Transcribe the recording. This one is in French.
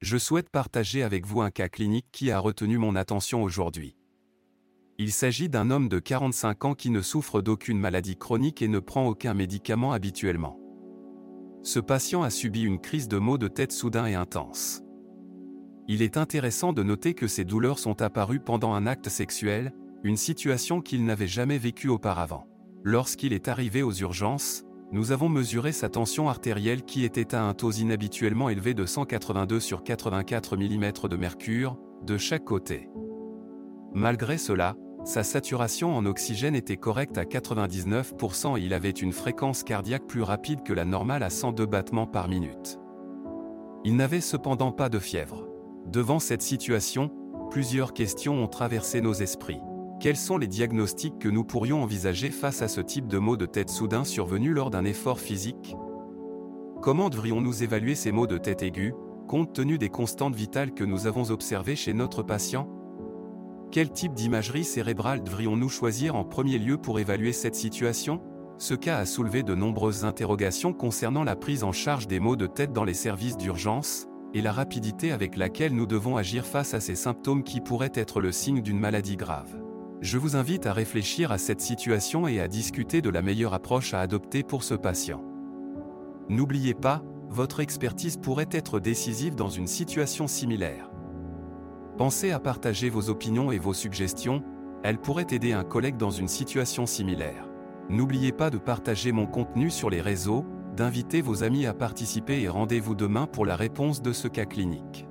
Je souhaite partager avec vous un cas clinique qui a retenu mon attention aujourd'hui. Il s'agit d'un homme de 45 ans qui ne souffre d'aucune maladie chronique et ne prend aucun médicament habituellement. Ce patient a subi une crise de maux de tête soudain et intense. Il est intéressant de noter que ces douleurs sont apparues pendant un acte sexuel, une situation qu'il n'avait jamais vécue auparavant. Lorsqu'il est arrivé aux urgences, nous avons mesuré sa tension artérielle qui était à un taux inhabituellement élevé de 182 sur 84 mm de mercure, de chaque côté. Malgré cela, sa saturation en oxygène était correcte à 99% et il avait une fréquence cardiaque plus rapide que la normale à 102 battements par minute. Il n'avait cependant pas de fièvre. Devant cette situation, plusieurs questions ont traversé nos esprits. Quels sont les diagnostics que nous pourrions envisager face à ce type de maux de tête soudain survenus lors d'un effort physique? Comment devrions-nous évaluer ces maux de tête aigus, compte tenu des constantes vitales que nous avons observées chez notre patient? Quel type d'imagerie cérébrale devrions-nous choisir en premier lieu pour évaluer cette situation? Ce cas a soulevé de nombreuses interrogations concernant la prise en charge des maux de tête dans les services d'urgence, et la rapidité avec laquelle nous devons agir face à ces symptômes qui pourraient être le signe d'une maladie grave. Je vous invite à réfléchir à cette situation et à discuter de la meilleure approche à adopter pour ce patient. N'oubliez pas, votre expertise pourrait être décisive dans une situation similaire. Pensez à partager vos opinions et vos suggestions, elles pourraient aider un collègue dans une situation similaire. N'oubliez pas de partager mon contenu sur les réseaux, d'inviter vos amis à participer et rendez-vous demain pour la réponse de ce cas clinique.